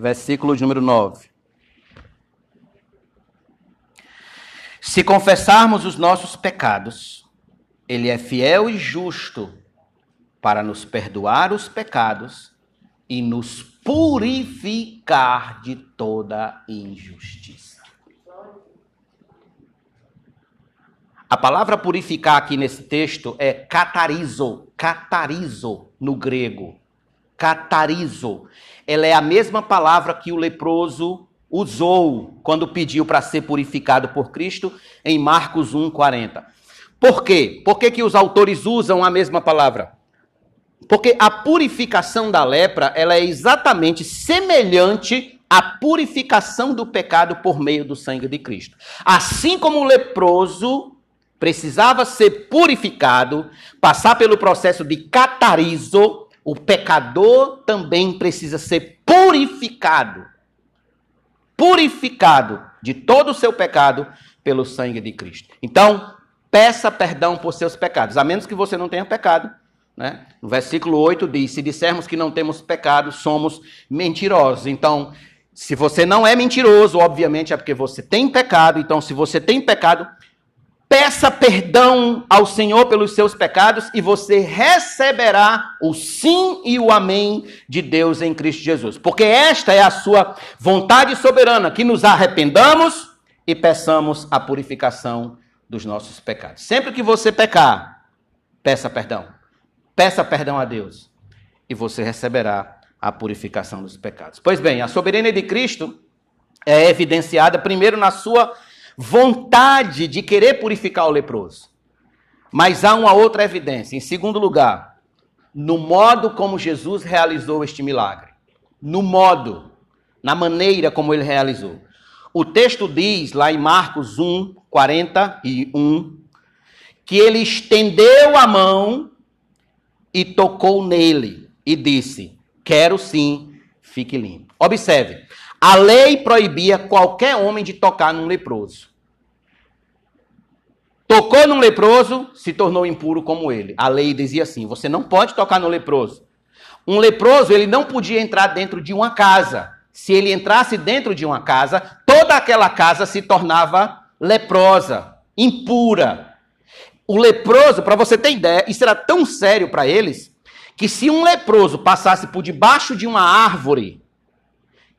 versículo de número 9. Se confessarmos os nossos pecados, Ele é fiel e justo para nos perdoar os pecados e nos purificar de toda injustiça. A palavra purificar aqui nesse texto é catarizo, catarizo no grego. Catarizo. Ela é a mesma palavra que o leproso usou quando pediu para ser purificado por Cristo em Marcos 1:40. Por quê? Por que, que os autores usam a mesma palavra? Porque a purificação da lepra, ela é exatamente semelhante à purificação do pecado por meio do sangue de Cristo. Assim como o leproso precisava ser purificado, passar pelo processo de catarizo, o pecador também precisa ser purificado. Purificado de todo o seu pecado pelo sangue de Cristo. Então, peça perdão por seus pecados, a menos que você não tenha pecado né? No versículo 8 diz: Se dissermos que não temos pecado, somos mentirosos. Então, se você não é mentiroso, obviamente é porque você tem pecado. Então, se você tem pecado, peça perdão ao Senhor pelos seus pecados e você receberá o sim e o amém de Deus em Cristo Jesus. Porque esta é a sua vontade soberana, que nos arrependamos e peçamos a purificação dos nossos pecados. Sempre que você pecar, peça perdão. Peça perdão a Deus e você receberá a purificação dos pecados. Pois bem, a soberania de Cristo é evidenciada primeiro na sua vontade de querer purificar o leproso. Mas há uma outra evidência. Em segundo lugar, no modo como Jesus realizou este milagre. No modo, na maneira como ele realizou. O texto diz, lá em Marcos 1, 41, que ele estendeu a mão e tocou nele e disse: Quero sim, fique limpo. Observe, a lei proibia qualquer homem de tocar num leproso. Tocou num leproso, se tornou impuro como ele. A lei dizia assim: você não pode tocar no leproso. Um leproso, ele não podia entrar dentro de uma casa. Se ele entrasse dentro de uma casa, toda aquela casa se tornava leprosa, impura. O leproso, para você ter ideia, isso era tão sério para eles, que se um leproso passasse por debaixo de uma árvore,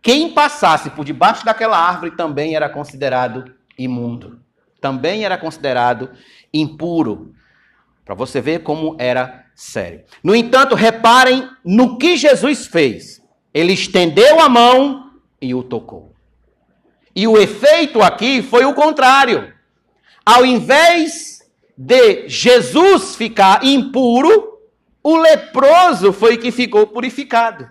quem passasse por debaixo daquela árvore também era considerado imundo. Também era considerado impuro. Para você ver como era sério. No entanto, reparem no que Jesus fez. Ele estendeu a mão e o tocou. E o efeito aqui foi o contrário. Ao invés de Jesus ficar impuro, o leproso foi que ficou purificado.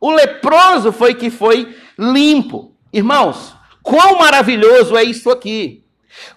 O leproso foi que foi limpo. Irmãos, quão maravilhoso é isso aqui!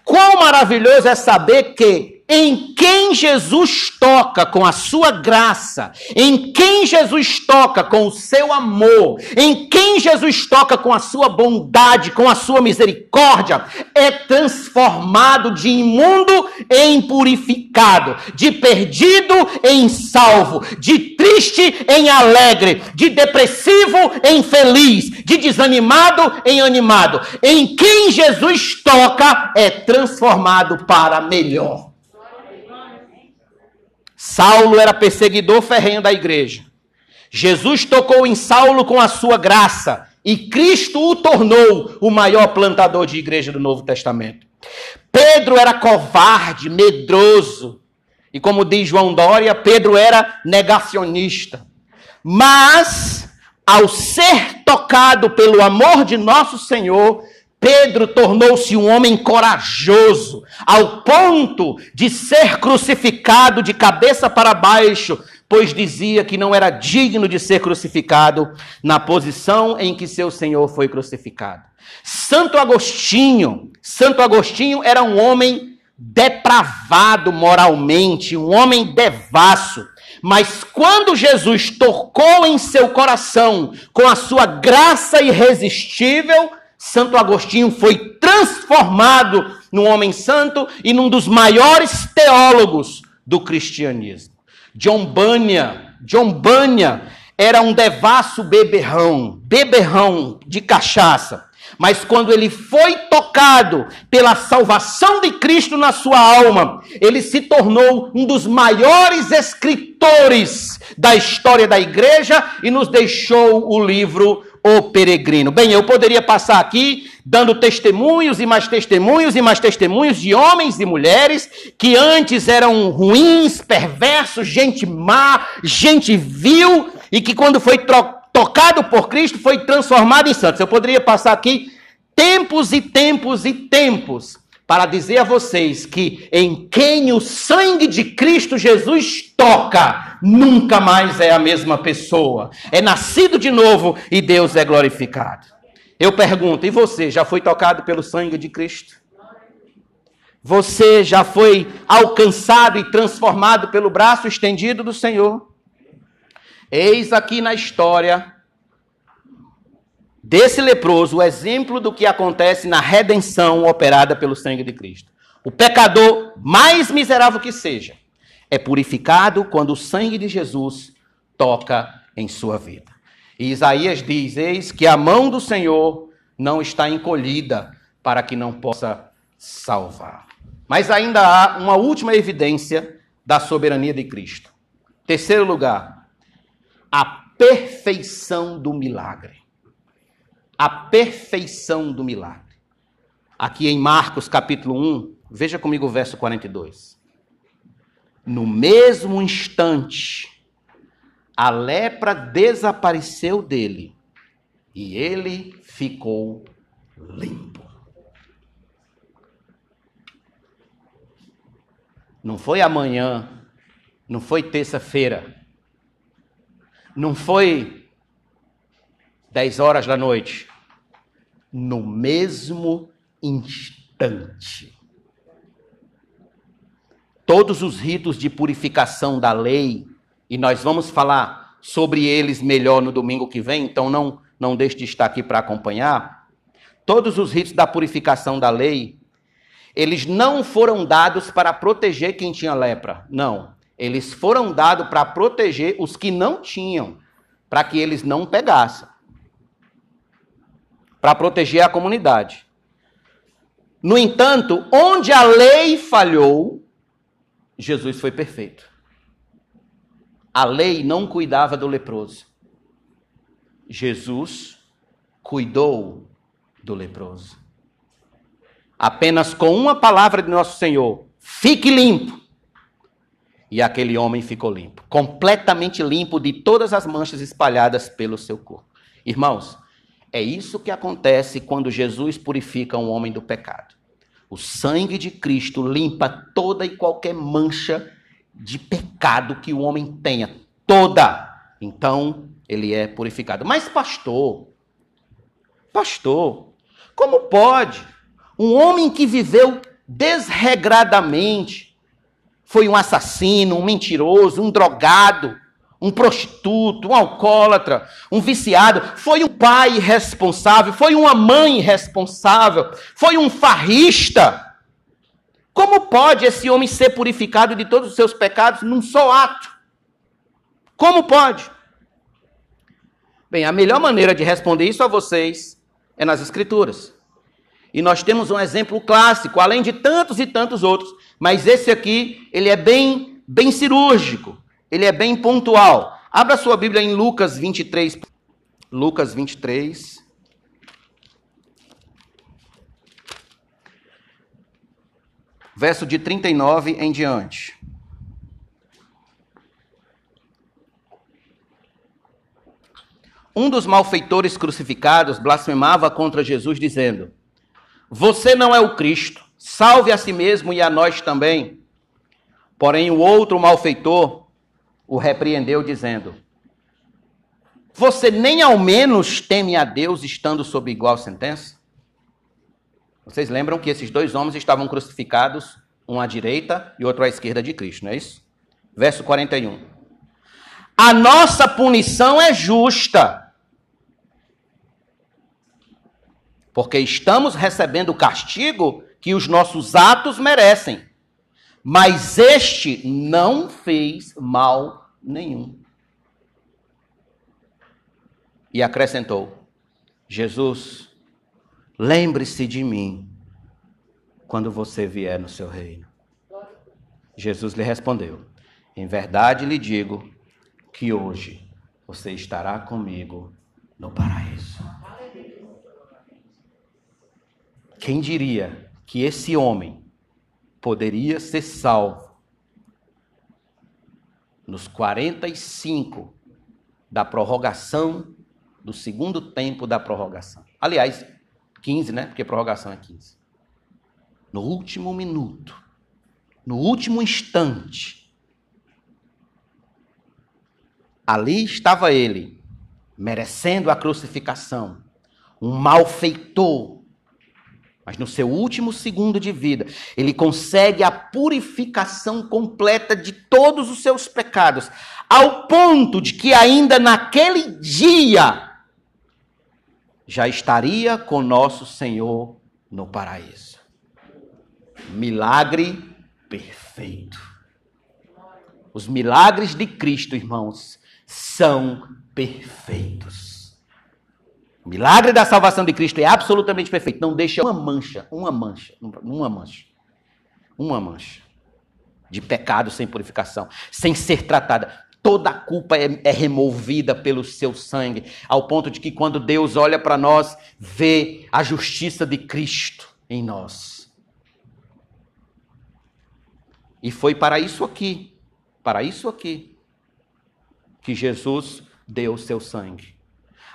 Quão maravilhoso é saber que em quem Jesus toca com a sua graça, em quem Jesus toca com o seu amor, em quem Jesus toca com a sua bondade, com a sua misericórdia, é transformado de imundo em purificado, de perdido em salvo, de triste em alegre, de depressivo em feliz, de desanimado em animado. Em quem Jesus toca é transformado para melhor. Saulo era perseguidor ferrenho da igreja. Jesus tocou em Saulo com a sua graça e Cristo o tornou o maior plantador de igreja do Novo Testamento. Pedro era covarde, medroso. E como diz João Dória, Pedro era negacionista. Mas, ao ser tocado pelo amor de nosso Senhor, Pedro tornou-se um homem corajoso, ao ponto de ser crucificado de cabeça para baixo, pois dizia que não era digno de ser crucificado na posição em que seu Senhor foi crucificado. Santo Agostinho, Santo Agostinho era um homem depravado moralmente, um homem devasso. Mas quando Jesus tocou em seu coração com a sua graça irresistível, Santo Agostinho foi transformado num homem santo e num dos maiores teólogos do cristianismo. John Bunyan, John Bunyan era um devasso beberrão, beberrão de cachaça. Mas quando ele foi tocado pela salvação de Cristo na sua alma, ele se tornou um dos maiores escritores da história da igreja e nos deixou o livro O Peregrino. Bem, eu poderia passar aqui dando testemunhos e mais testemunhos e mais testemunhos de homens e mulheres que antes eram ruins, perversos, gente má, gente vil e que quando foi tocado por Cristo, foi transformado em santos. Eu poderia passar aqui tempos e tempos e tempos para dizer a vocês que em quem o sangue de Cristo Jesus toca, nunca mais é a mesma pessoa. É nascido de novo e Deus é glorificado. Eu pergunto, e você já foi tocado pelo sangue de Cristo? Você já foi alcançado e transformado pelo braço estendido do Senhor? Eis aqui na história desse leproso o exemplo do que acontece na redenção operada pelo sangue de Cristo. O pecador, mais miserável que seja, é purificado quando o sangue de Jesus toca em sua vida. E Isaías diz: Eis que a mão do Senhor não está encolhida para que não possa salvar. Mas ainda há uma última evidência da soberania de Cristo. Terceiro lugar, a perfeição do milagre. A perfeição do milagre. Aqui em Marcos capítulo 1, veja comigo o verso 42. No mesmo instante, a lepra desapareceu dele e ele ficou limpo. Não foi amanhã, não foi terça-feira, não foi 10 horas da noite. No mesmo instante. Todos os ritos de purificação da lei, e nós vamos falar sobre eles melhor no domingo que vem, então não, não deixe de estar aqui para acompanhar. Todos os ritos da purificação da lei, eles não foram dados para proteger quem tinha lepra. Não. Eles foram dados para proteger os que não tinham, para que eles não pegassem. Para proteger a comunidade. No entanto, onde a lei falhou, Jesus foi perfeito. A lei não cuidava do leproso. Jesus cuidou do leproso. Apenas com uma palavra de nosso Senhor: fique limpo. E aquele homem ficou limpo, completamente limpo de todas as manchas espalhadas pelo seu corpo. Irmãos, é isso que acontece quando Jesus purifica um homem do pecado. O sangue de Cristo limpa toda e qualquer mancha de pecado que o homem tenha, toda. Então, ele é purificado. Mas pastor, pastor, como pode um homem que viveu desregradamente, foi um assassino, um mentiroso, um drogado, um prostituto, um alcoólatra, um viciado, foi um pai irresponsável, foi uma mãe irresponsável, foi um farrista. Como pode esse homem ser purificado de todos os seus pecados num só ato? Como pode? Bem, a melhor maneira de responder isso a vocês é nas Escrituras. E nós temos um exemplo clássico, além de tantos e tantos outros, mas esse aqui, ele é bem, bem cirúrgico, ele é bem pontual. Abra sua Bíblia em Lucas 23. Lucas 23. Verso de 39 em diante. Um dos malfeitores crucificados blasfemava contra Jesus, dizendo: você não é o Cristo, salve a si mesmo e a nós também. Porém, o outro malfeitor o repreendeu, dizendo: Você nem ao menos teme a Deus estando sob igual sentença? Vocês lembram que esses dois homens estavam crucificados, um à direita e outro à esquerda de Cristo, não é isso? Verso 41. A nossa punição é justa porque estamos recebendo o castigo que os nossos atos merecem. Mas este não fez mal nenhum. E acrescentou: Jesus, lembre-se de mim quando você vier no seu reino. Jesus lhe respondeu: Em verdade lhe digo que hoje você estará comigo no paraíso. Quem diria que esse homem poderia ser salvo nos 45 da prorrogação do segundo tempo da prorrogação. Aliás, 15, né? Porque prorrogação é 15. No último minuto, no último instante, ali estava ele, merecendo a crucificação, um malfeitor, mas no seu último segundo de vida, ele consegue a purificação completa de todos os seus pecados, ao ponto de que ainda naquele dia já estaria com nosso Senhor no paraíso. Milagre perfeito. Os milagres de Cristo, irmãos, são perfeitos. Milagre da salvação de Cristo é absolutamente perfeito. Não deixa uma mancha, uma mancha, uma mancha, uma mancha de pecado sem purificação, sem ser tratada. Toda a culpa é, é removida pelo seu sangue, ao ponto de que quando Deus olha para nós, vê a justiça de Cristo em nós. E foi para isso aqui, para isso aqui, que Jesus deu o seu sangue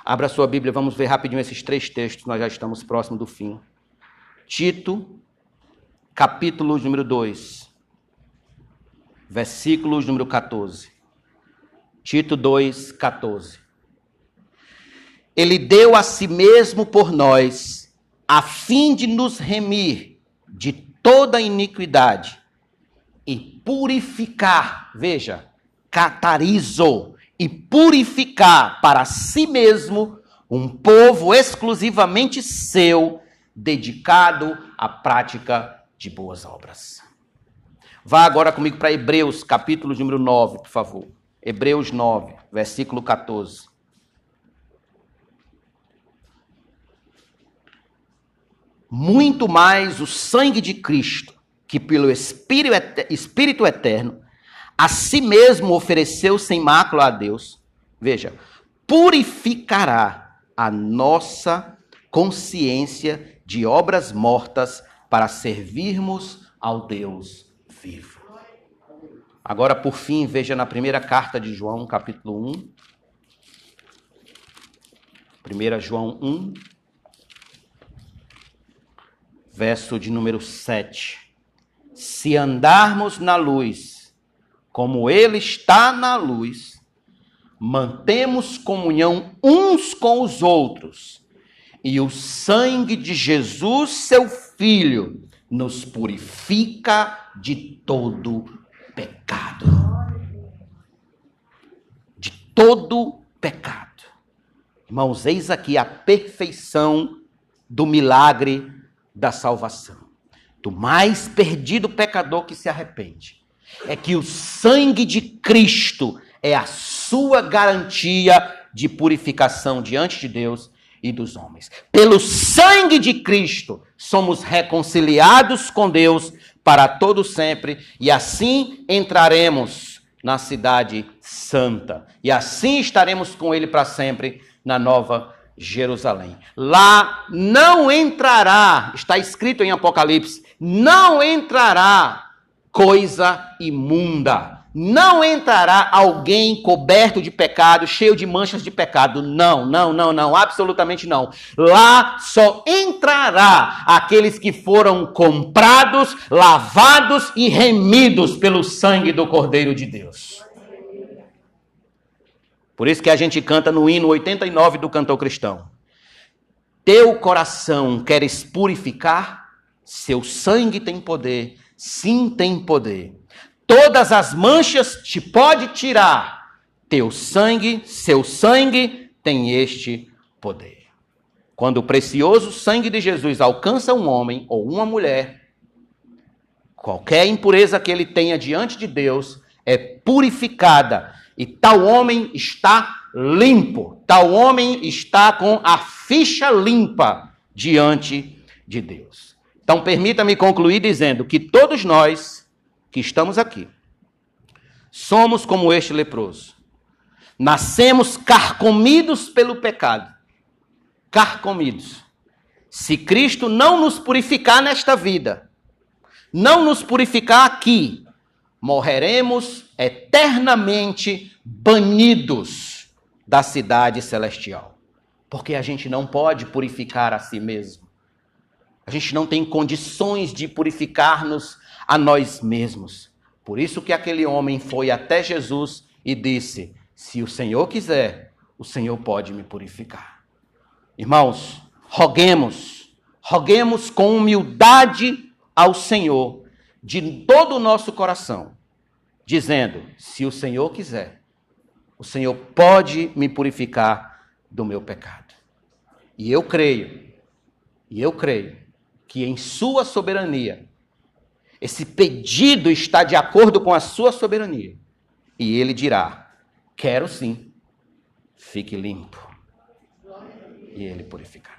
Abra sua Bíblia, vamos ver rapidinho esses três textos, nós já estamos próximo do fim. Tito, capítulo número 2, versículos número 14. Tito 2, 14. Ele deu a si mesmo por nós, a fim de nos remir de toda iniquidade e purificar, veja, catarizou e purificar para si mesmo um povo exclusivamente seu, dedicado à prática de boas obras. Vá agora comigo para Hebreus, capítulo número 9, por favor. Hebreus 9, versículo 14. Muito mais o sangue de Cristo, que pelo Espírito Eterno a si mesmo ofereceu sem mácula a Deus, veja, purificará a nossa consciência de obras mortas para servirmos ao Deus vivo. Agora, por fim, veja na primeira carta de João, capítulo 1. 1 João 1, verso de número 7. Se andarmos na luz, como ele está na luz, mantemos comunhão uns com os outros, e o sangue de Jesus, seu Filho, nos purifica de todo pecado. De todo pecado. Irmãos, eis aqui a perfeição do milagre da salvação. Do mais perdido pecador que se arrepende é que o sangue de Cristo é a sua garantia de purificação diante de Deus e dos homens. Pelo sangue de Cristo somos reconciliados com Deus para todo sempre e assim entraremos na cidade santa e assim estaremos com ele para sempre na nova Jerusalém. Lá não entrará, está escrito em Apocalipse, não entrará coisa imunda. Não entrará alguém coberto de pecado, cheio de manchas de pecado. Não, não, não, não, absolutamente não. Lá só entrará aqueles que foram comprados, lavados e remidos pelo sangue do Cordeiro de Deus. Por isso que a gente canta no hino 89 do cantor cristão. Teu coração queres purificar? Seu sangue tem poder Sim, tem poder. Todas as manchas te pode tirar. Teu sangue, seu sangue tem este poder. Quando o precioso sangue de Jesus alcança um homem ou uma mulher, qualquer impureza que ele tenha diante de Deus é purificada e tal homem está limpo. Tal homem está com a ficha limpa diante de Deus. Então, permita-me concluir dizendo que todos nós que estamos aqui somos como este leproso. Nascemos carcomidos pelo pecado. Carcomidos. Se Cristo não nos purificar nesta vida, não nos purificar aqui, morreremos eternamente banidos da cidade celestial. Porque a gente não pode purificar a si mesmo. A gente não tem condições de purificar-nos a nós mesmos. Por isso que aquele homem foi até Jesus e disse: Se o Senhor quiser, o Senhor pode me purificar. Irmãos, roguemos, roguemos com humildade ao Senhor, de todo o nosso coração, dizendo: Se o Senhor quiser, o Senhor pode me purificar do meu pecado. E eu creio, e eu creio, que em Sua soberania, esse pedido está de acordo com a Sua soberania. E Ele dirá: Quero sim, fique limpo. E Ele purificará.